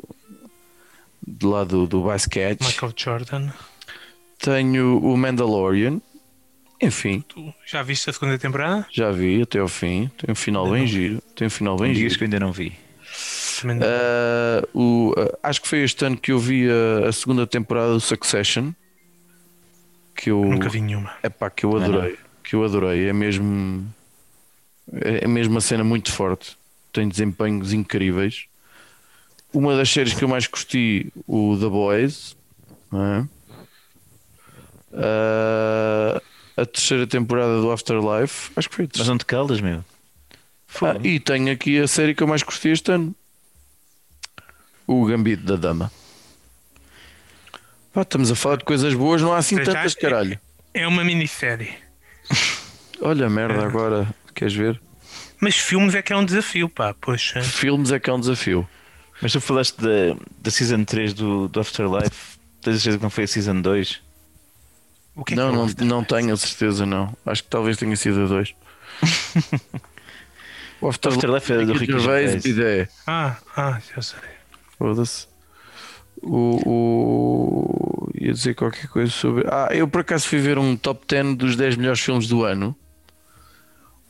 de lá do, do basquete. Michael Jordan. Tenho o Mandalorian. Enfim, Tu já viste a segunda temporada? já vi até ao fim. Tem um final Ainda bem não. giro. Tem um final bem digas giro. que eu ainda não vi. Não. Ah, o, ah, acho que foi este ano que eu vi a, a segunda temporada do Succession. Que eu, Nunca vi nenhuma. É pá, que eu adorei. Que eu adorei. É mesmo. É mesmo uma cena muito forte. Tem desempenhos incríveis. Uma das séries que eu mais curti, o The Boys. não é? Ah, a terceira temporada do Afterlife. Acho que foi Mas não te calas, meu. Ah, e tenho aqui a série que eu mais curti este ano. O Gambito da Dama. Pá, estamos a falar de coisas boas, não há assim Para já, tantas, caralho. É uma minissérie. Olha, merda, agora queres ver? Mas filmes é que é um desafio, pá. Poxa. Filmes é que é um desafio. Mas tu falaste da, da Season 3 do, do Afterlife. Tens a certeza que não foi a Season 2? O que é não, que é o não, After- não tenho a certeza, não. Acho que talvez tenha sido a dois. o Afterlife, Afterlife é do Ricky Gervais. Ah, ah, já sei. Foda-se. O, o. ia dizer qualquer coisa sobre. Ah, eu por acaso fui ver um top 10 dos 10 melhores filmes do ano.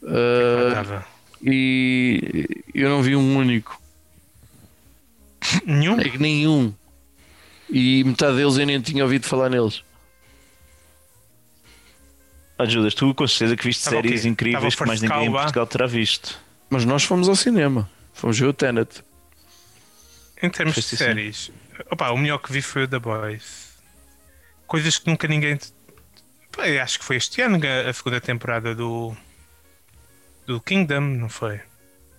Ah, Estava. e eu não vi um único. Nenhum? É que nenhum. E metade deles eu nem tinha ouvido falar neles. Ah, Judas, tu com certeza que viste séries incríveis que mais ninguém em Portugal terá visto. Mas nós fomos ao cinema. Fomos ver o Tenet. Em termos de assim. séries, opa, o melhor que vi foi o The Boys. Coisas que nunca ninguém. Acho que foi este ano a segunda temporada do. do Kingdom, não foi?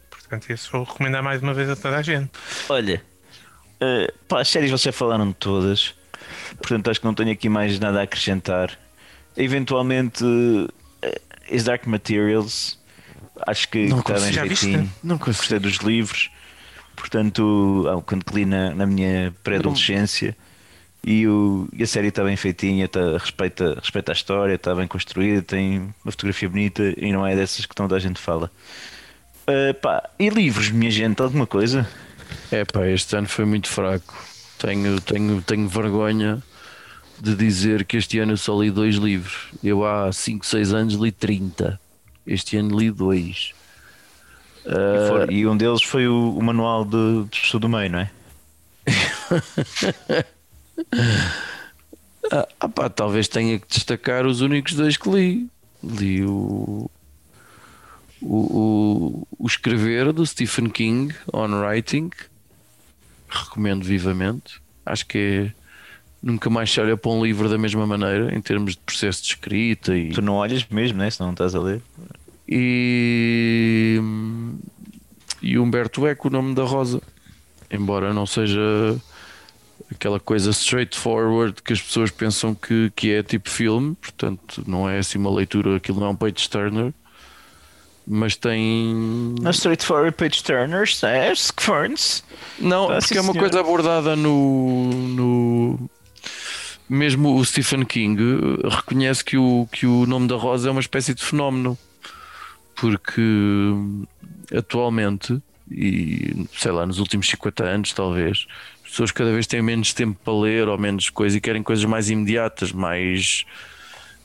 Portanto, isso vou recomendar mais uma vez a toda a gente. Olha, eh, pá, as séries vocês falaram de todas, portanto acho que não tenho aqui mais nada a acrescentar. Eventualmente, eh, Is Dark Materials, acho que Não está bem viste? Não consigo. Gostei dos livros, portanto, quando li na, na minha pré-adolescência. E, e a série está bem feitinha, tá, respeita, respeita a história, está bem construída, tem uma fotografia bonita e não é dessas que toda a gente fala. Ah, pá, e livros, minha gente, alguma coisa? É pá, este ano foi muito fraco. Tenho, tenho, tenho vergonha de dizer que este ano eu só li dois livros. Eu há 5, 6 anos li 30. Este ano li dois. E, for- e um deles foi o, o manual de, de estudo do meio, não é? Ah, ah pá, talvez tenha que destacar os únicos dois que li. li o, o, o, o Escrever do Stephen King on Writing. Recomendo vivamente. Acho que é, nunca mais se olha para um livro da mesma maneira em termos de processo de escrita e, Tu não olhas mesmo, né? Se não estás a ler. E, e Humberto Eco, o nome da Rosa. Embora não seja aquela coisa straightforward que as pessoas pensam que, que é tipo filme, portanto, não é assim uma leitura, aquilo não é um page turner, mas tem. Na Straightforward Page Turners, é, Ferns. Não, Ah, porque é uma senhora. coisa abordada no, no. Mesmo o Stephen King reconhece que o, que o nome da Rosa é uma espécie de fenómeno, porque hum, atualmente, e sei lá, nos últimos 50 anos talvez, as pessoas cada vez têm menos tempo para ler ou menos coisa e querem coisas mais imediatas, mais,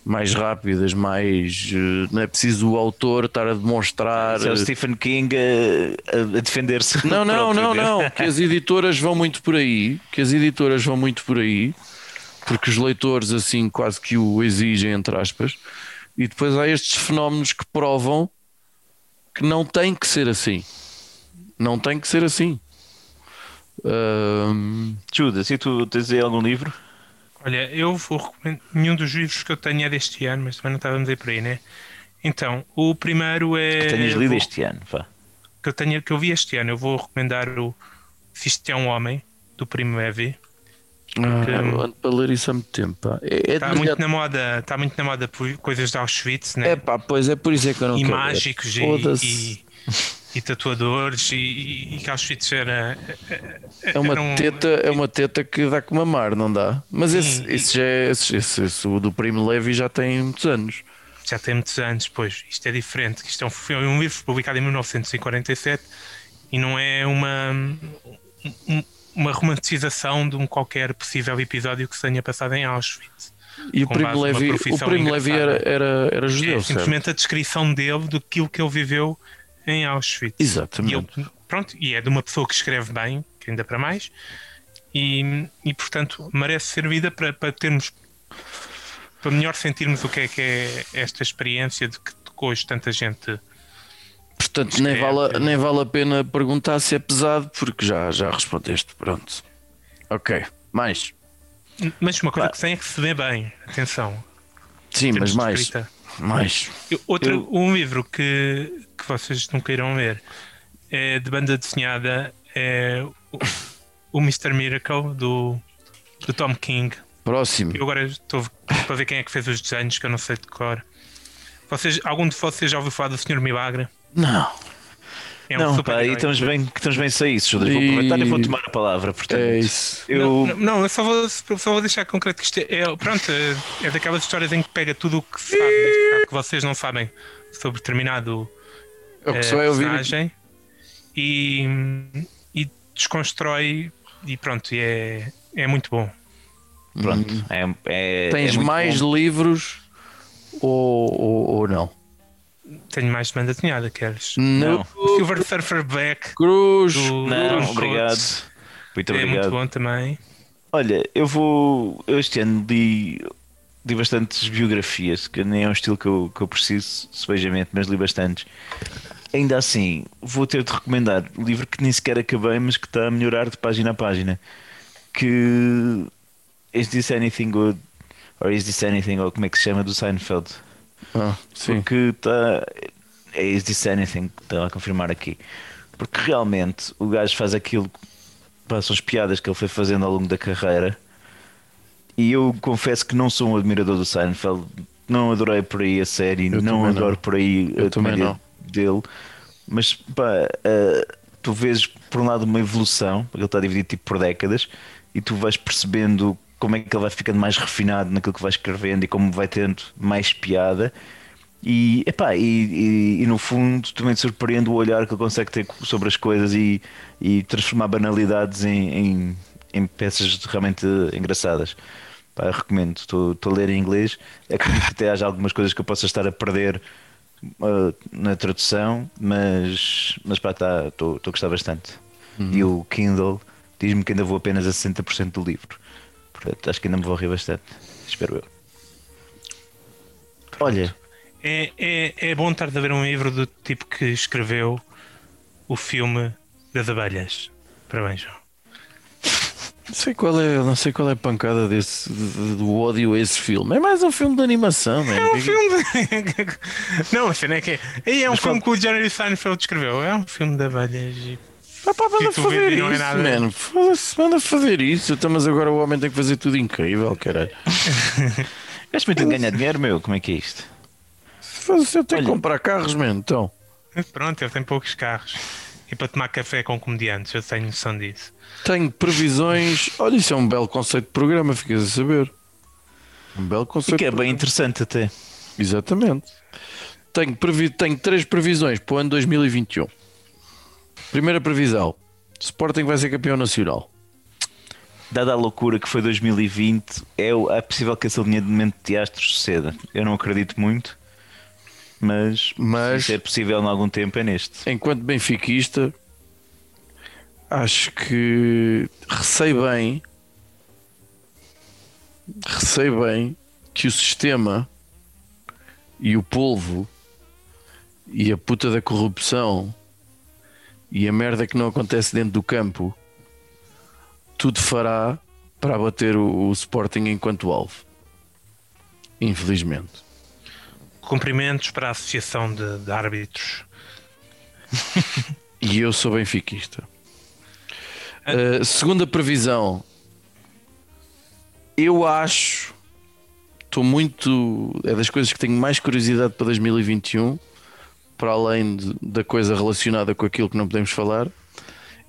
mais rápidas, mais. eh, Não é preciso o autor estar a demonstrar. É o Stephen King a, a- a defender-se. Não, não, não, não. Que as editoras vão muito por aí. Que as editoras vão muito por aí. Porque os leitores, assim, quase que o exigem, entre aspas. E depois há estes fenómenos que provam que não tem que ser assim. Não tem que ser assim. Ahm, Judas, e tu tens aí algum livro? Olha, eu vou recomendar. Nenhum dos livros que eu tenho é deste ano, mas também não estávamos aí por aí, né? Então, o primeiro é. Que tenhas lido vou- este ano, vá. que eu, tenho, que eu vi este ano. Eu vou recomendar o Se Isto é um Homem, do Primo Evi. Ah, eu ando para ler isso há muito tempo. É, é Está muito na moda, está muito na moda por coisas de Auschwitz, né? É pá, pois é por isso é que eu não e quero. mágicos e, Foda-se. e, e tatuadores e, e, que Auschwitz era. É uma, era um- teta, é uma teta que dá com mamar, não dá? Mas esse, Sim. esse já é, esse, esse- esse- o do Primo Levi já tem muitos anos. já tem muitos anos, pois isto é diferente. Isto é um, foi um livro publicado em 1947 e não é uma, um- uma romantização de um qualquer possível episódio que se tenha passado em Auschwitz. E o Primo Levi, o Primo Levi era, era, era judeu, É certo? simplesmente a descrição dele do que ele viveu em Auschwitz. E, Exatamente. ele, pronto, e é de uma pessoa que escreve bem, que ainda para mais, e, e portanto merece ser vida para, para termos para melhor sentirmos o que é que é esta experiência de que hoje tanta gente Portanto, nem Escreve. vale, nem vale a pena perguntar se é pesado, porque já, já respondeste. Pronto. Ok. Mais. Mas uma coisa Pá. que tem é que se vê bem, atenção. Sim, mas mais. Mais. Outro, Eu- um livro que, que vocês nunca irão ver é de banda desenhada é o, o Mr. Miracle do, do Tom King. Próximo. Eu agora estou para ver quem é que fez os desenhos, que eu não sei de cor. Vocês, algum de vocês já ouviu falar do Sr. Milagre? Não. É um não, super pá, aí estamos bem, estamos bem saídos, Judas. Vou aproveitar e vou tomar a palavra. Portanto, É isso. eu. Não, não, não, eu só vou, só vou deixar concreto que isto é, é- pronto, é, é daquelas histórias em que pega tudo o que se sabe, neste caso, que vocês não sabem sobre determinado É o que eh, ouvir. personagem e, e desconstrói e pronto, e é, é muito bom. Pronto, é, é- Tens é muito mais bom. livros ou, ou, ou não? Tenho mais de banda desenhada, queres? Não. O Silver Surfer Black Cruz. do Não, Don obrigado. Coates Muito é muito obrigado. bom também. Olha, eu vou. eu Este ano li, li bastantes biografias, que nem é um estilo que eu, que eu preciso, sebejamente, mas li bastantes. Ainda assim, vou ter de recomendar um livro que nem sequer acabei, mas que está a melhorar de página a página. Que. Is This Anything Good? Or Is This Anything? Ou como é que se chama? Do Seinfeld. Ah. Porque está. É Is This Anything? Está a confirmar aqui. Porque realmente o gajo faz aquilo. São as piadas que ele foi fazendo ao longo da carreira. E eu confesso que não sou um admirador do Seinfeld. Não adorei por aí a série. Eu não adoro não. por aí Eu a comédia dele. Mas pá, ah, tu vês por um lado uma evolução, porque ele está dividido tipo por décadas, e tu vais percebendo como é que ele vai ficando mais refinado naquilo que vai escrevendo e como vai tendo mais piada. E, epá, e, e, e no fundo também te surpreende o olhar que ele consegue ter sobre as coisas e, e transformar banalidades em, em, em peças realmente engraçadas. Pá, recomendo, estou a ler em inglês. Acredito que até haja algumas coisas que eu possa estar a perder uh, na tradução, mas, mas pá, tá, estou a gostar bastante. E o Kindle diz-me que ainda vou apenas a 60% do livro. Portanto, acho que ainda me vou rir bastante. Espero eu. Olha, É, é, é bom estar a ver um livro do tipo que escreveu o filme das abelhas. Parabéns, João. Não sei qual é, não sei qual é a pancada desse, de- do ódio a esse filme. É mais um filme de animação, man. É um Que- filme. de- não, a cena é que é. É um Mas filme qual- que o Jerry Seinfeld escreveu. É um filme de abelhas. e- Pá, manda E fazer e não é isso, nada. man. Foda-se, manda fazer isso. Então, mas agora o homem tem que fazer tudo incrível, caralho. Gasto muito ganhar dinheiro, meu. Como é que é isto? Foda-se, Eu tenho que comprar carros, man. Então, Pronto, ele tem poucos carros. E para tomar café com comediantes, eu tenho noção disso. tenho previsões. Olha, isso é um belo conceito de programa, ficas a saber. Um belo E conceito. que é bem interessante até. Exatamente. Tenho, previ... tenho três previsões para o ano 2021. Primeira previsão: Sporting vai ser campeão nacional. Dada a loucura que foi 2020, é, o- é possível que esse alinhamento de astros suceda. Eu não acredito muito, mas, Mas- se é possível em algum tempo é neste. Enquanto benfiquista, acho que receio bem, receio bem que o sistema e o polvo e a puta da corrupção e a merda que não acontece dentro do campo tudo fará para abater o, o Sporting enquanto alvo. Infelizmente. Cumprimentos para a Associação de, de Árbitros. E eu sou benfiquista. Uh, segunda previsão. Eu acho. Estou muito. É das coisas que tenho mais curiosidade para 2021. Para além de- da coisa relacionada com aquilo que não podemos falar.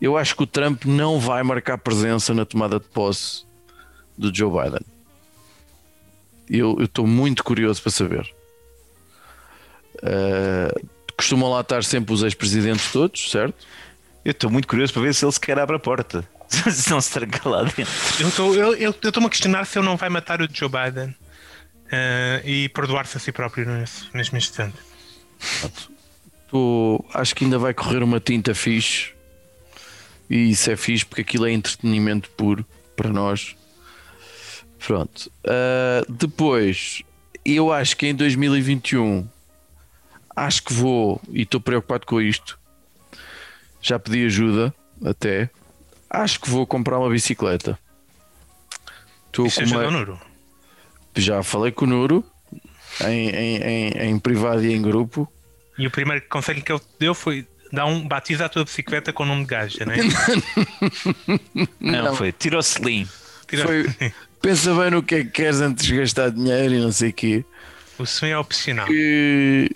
Eu acho que o Trump não vai marcar presença na tomada de posse do Joe Biden. Eu estou muito curioso para saber. Uh, costumam lá estar sempre os ex-presidentes todos, certo? Eu estou muito curioso para ver se ele sequer abre a porta. se não se tranca lá dentro. Eu estou eu, eu, eu estou-me a questionar se ele não vai matar o Joe Biden eh, e perdoar-se a si próprio nesse mesmo instante. Tô- acho que ainda vai correr uma tinta fixe e isso é fixe porque aquilo é entretenimento puro para nós. Pronto. Ah, depois, eu acho que em 2021 acho que vou e estou preocupado com isto. Já pedi ajuda até. Acho que vou comprar uma bicicleta. Estou Isso com uma- o Nuro. Já falei com o Nuro em, em, em, em privado e em grupo. E o primeiro conselho que ele te deu foi dar um batiza a tua bicicleta com o nome de gaja, não é? Não, Não. foi. Tirou Slim. Tira- Foi, pensa bem no que é que queres antes de gastar dinheiro e não sei o quê. O som é opcional. Que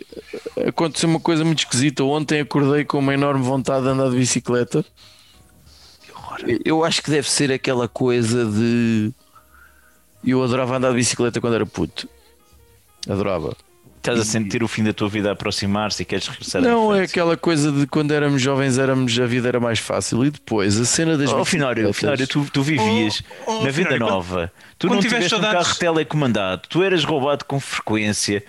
aconteceu uma coisa muito esquisita. Ontem acordei com uma enorme vontade de andar de bicicleta. Eu acho que deve ser aquela coisa de. Eu adorava andar de bicicleta quando era puto. Adorava. Estás a sentir o fim da tua vida a aproximar-se e queres regressar Não, é aquela coisa de quando éramos jovens éramos, a vida era mais fácil. E depois a cena das Oh, Finório, bicicletas- Finório, tu, tu vivias Oh, oh, na vida Finório, quando- nova. Tu quando não tiveste tiveste um saudades- carro telecomandado. Tu eras roubado com frequência.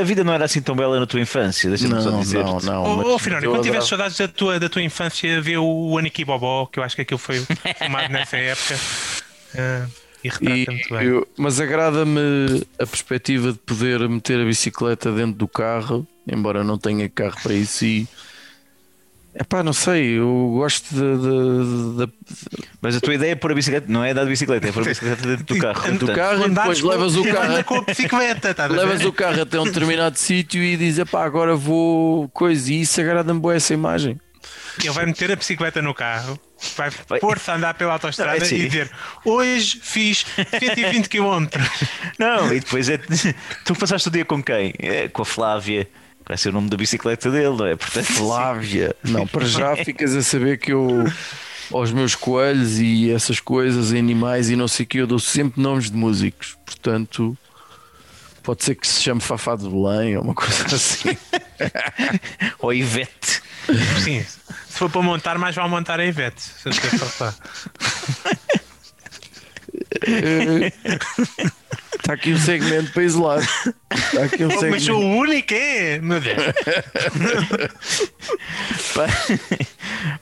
A vida não era assim tão bela na tua infância, deixa-me só Não, dizer. não, não. Oh, oh, Finório, quando tiveste saudades da tua, da tua infância, vê o Aniki Bobó, que eu acho que aquilo foi filmado nessa época. eh, e retrata E muito bem. eu- mas agrada-me a perspectiva de poder meter a bicicleta dentro do carro, embora não tenha carro para isso. E epá, não sei, eu gosto de, de- de- Mas a tua ideia é pôr a bicicleta, não é dar de bicicleta, é pôr a bicicleta dentro do carro. do Portanto, carro e depois com- levas o carro. com a bicicleta, a Levas o carro até um determinado sítio e dizes, pá, agora vou coisa. E isso agrada-me boa essa imagem. Ele vai meter a bicicleta no carro, vai Vai- pôr-se a andar pela autostrada Não, é assim. e dizer: Hoje fiz 120 km. Não, e depois é. Tu passaste o dia com quem? É, com a Flávia. Vai ser o nome da bicicleta dele, não é? Portanto, Flávia. Não, para já ficas a saber que eu aos meus coelhos e essas coisas, animais e não sei o que, eu dou sempre nomes de músicos. Portanto, pode ser que se chame Fafá de Belém ou uma coisa assim. Ou Ivete. Sim, se for para montar, mais vale montar a Ivete. Se eu te falar. Está aqui um segmento para isolar. Está aqui um Oh, mas sou segmento. o único, é? Meu Deus.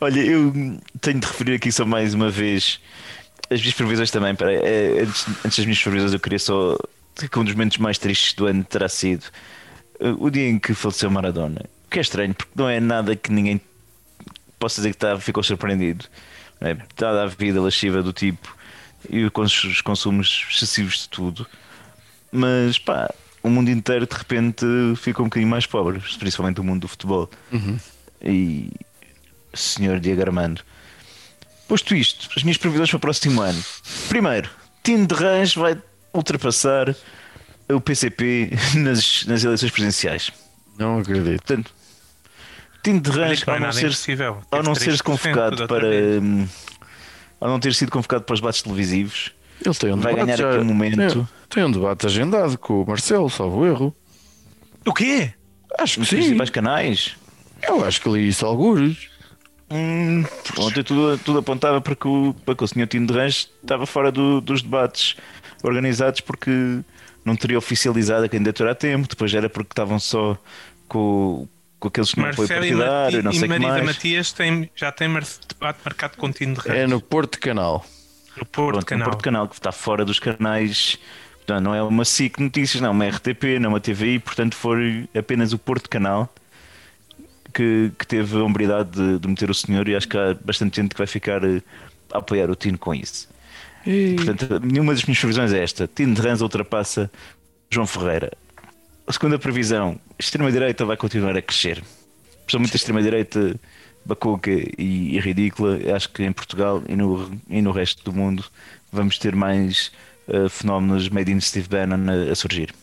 Olha, eu tenho de referir aqui só mais uma vez as minhas previsões também. Pera, é, antes, antes das minhas previsões, eu queria só que um dos momentos mais tristes do ano terá sido o dia em que faleceu Maradona, o que é estranho, porque não é nada que ninguém possa dizer que tá, ficou surpreendido. É? Dada a vida lasciva do tipo e com os consumos excessivos de tudo. Mas pá, o mundo inteiro de repente ficou um bocadinho mais pobre, principalmente o mundo do futebol. E senhor Diego Armando. Posto isto, as minhas previsões para o próximo ano. Primeiro, Tino de Rãs vai ultrapassar o PCP nas, nas eleições presidenciais. Não acredito. Portanto, Tino de não ao é não ser, impossível. ao não ser 3% convocado para. hum, Ao não ter sido convocado para os debates televisivos, Ele tem um Vai debate ganhar já- aqui um momento. Tem, tem um debate agendado com o Marcelo, salvo erro. O quê? Acho que nos sim. principais canais, Eu acho que li isso algures. Hum, ontem tudo, tudo apontava para que, o, para que o senhor Tino de Rãs estava fora do- dos debates organizados porque não teria oficializado a candidatura a tempo, depois era porque estavam só com, com aqueles que não foi Marcelo e, partidário, Mati, não sei o que Marisa mais. Matias têm, já mar- debate marcado com Tino de Rãs. É no Porto Canal. no Porto Pronto, Canal. no Porto Canal, que está fora dos canais. Portanto, não é uma SIC Notícias, não, uma RTP, não uma TVI, portanto foi apenas o Porto Canal que, que teve a hombridade de, de meter o senhor e acho que há bastante gente que vai ficar eh, a apoiar o Tino com isso. E Portanto, nenhuma das minhas previsões é esta: Tino de Rãs ultrapassa João Ferreira. A segunda previsão: a extrema-direita vai continuar a crescer. Principalmente a extrema-direita bacuca e, e ridícula. Acho que em Portugal e no, e no resto do mundo vamos ter mais eh, fenómenos made in Steve Bannon a, a surgir.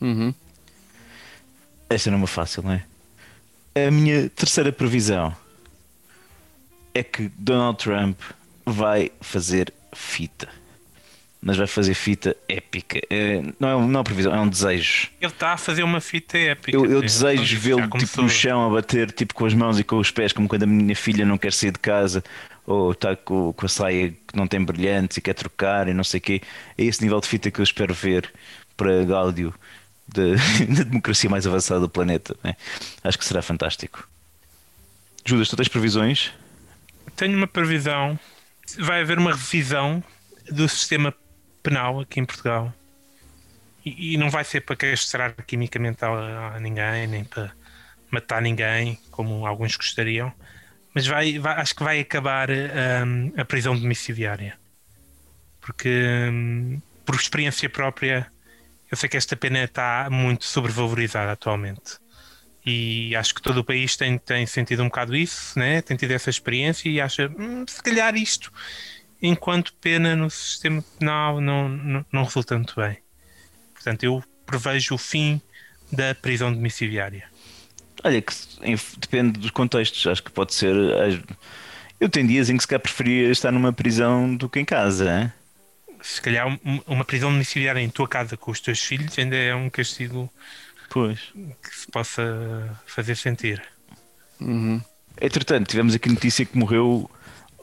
Uhum. Esta não é uma fácil, não é? A minha terceira previsão é que Donald Trump vai fazer fita. Mas vai fazer fita épica. É, não, é, não é uma previsão, é um desejo. Ele está a fazer uma fita épica. Eu, eu sim. desejo vê-lo tipo no chão a bater tipo com as mãos e com os pés, como quando a minha filha não quer sair de casa ou está com, com a saia que não tem brilhantes e quer trocar e não sei o quê. É esse nível de fita que eu espero ver para Gáudio da, da democracia mais avançada do planeta. né? Acho que será fantástico. Judas, tu tens previsões? Tenho uma previsão. Vai haver uma revisão do sistema penal aqui em Portugal. E, e não vai ser para castrar quimicamente a, a ninguém, nem para matar ninguém, como alguns gostariam. Mas vai, vai- acho que vai acabar hum, a prisão domiciliária. Porque, hum, por experiência própria, eu sei que esta pena está muito sobrevalorizada atualmente e acho que todo o país tem, tem sentido um bocado isso, né? tem tido essa experiência e acha "Hum, se calhar isto, enquanto pena no sistema penal, não, não, não resulta muito bem. Portanto, eu prevejo o fim da prisão domiciliária. Olha, que depende dos contextos. Acho que pode ser. as- Eu tenho dias em que se calhar preferia estar numa prisão do que em casa. hein? Se calhar um- uma prisão domiciliária em tua casa com os teus filhos ainda é um castigo Pois. que se possa fazer sentir. Entretanto, tivemos aqui notícia que morreu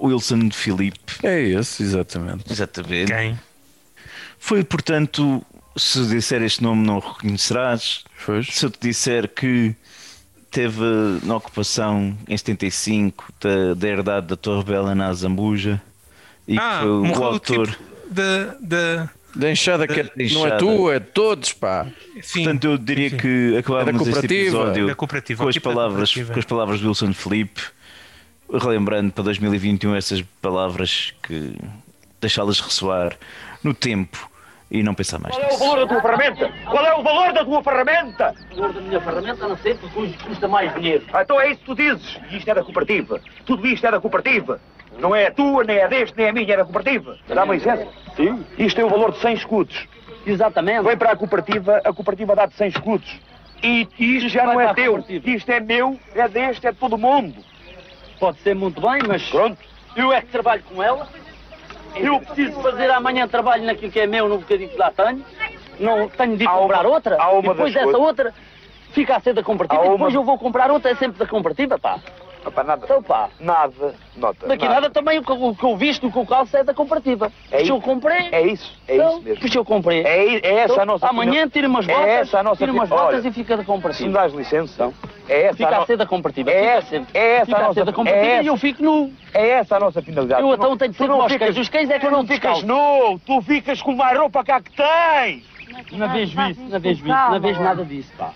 Wilson Filipe. É esse, exatamente. Exatamente. Quem? Foi, portanto, se disser este nome não o reconhecerás. Pois. Se eu te disser que teve na ocupação em 75 da, da herdade da Torre Bela na Zambuja e que Ah, foi o autor. tipo da. da... Da enxada que é- não é tua, é de todos, pá. Sim, Portanto, eu diria sim, que É acabávamos da este cooperativa. episódio com as, tipo palavras, com as palavras do Wilson Felipe, relembrando para 2021 essas palavras que deixá-las ressoar no tempo e não pensar mais Qual é o valor da tua ferramenta? Qual é o valor da tua ferramenta? O valor da minha ferramenta não sei porque hoje custa mais dinheiro. Ah, então é isso que tu dizes. E isto é da cooperativa. Tudo isto é da cooperativa. Não é a tua, nem a deste, nem a minha, é da cooperativa. Dá-me licença? Sim. Isto tem o valor de 100 escudos. Exatamente. Vem para a cooperativa, a cooperativa dá-te 100 escudos. E isto já não é teu. Isto é meu, é deste, é de todo mundo. Pode ser muito bem, mas Pronto. eu é que trabalho com ela. Eu preciso fazer amanhã trabalho naquilo que é meu, no bocadinho que lá tenho. Não tenho de ir Há uma- comprar outra. uma e depois das essa coisas- outra fica a ser da cooperativa. Há E uma- depois eu vou comprar outra, é sempre da cooperativa, pá. Opa, nada. Então, pá. Nada. Nota. Daqui nada também o que, o que eu visto, o que eu calço é da cooperativa. É se isso. eu comprei. É isso. É então, isso mesmo. Pois eu comprei. É, é essa Então, a nossa Amanhã tira umas É botas, essa a nossa tira umas opinião. botas Olha, e fica da Se cooperativa. me dás licença, então, é essa Fica a, a no- ser da cooperativa. É fica essa- é essa fica a a nossa- ser da cooperativa é e eu essa- fico nu. é essa a nossa finalidade. Eu Tu então não- tenho de tu ser como os ficas- cães. Os cães é que Tu andam não ficas descalços. nu, tu ficas com mais roupa cá que tens. Não vejo isso, não vejo isso, não vejo nada disso, pá.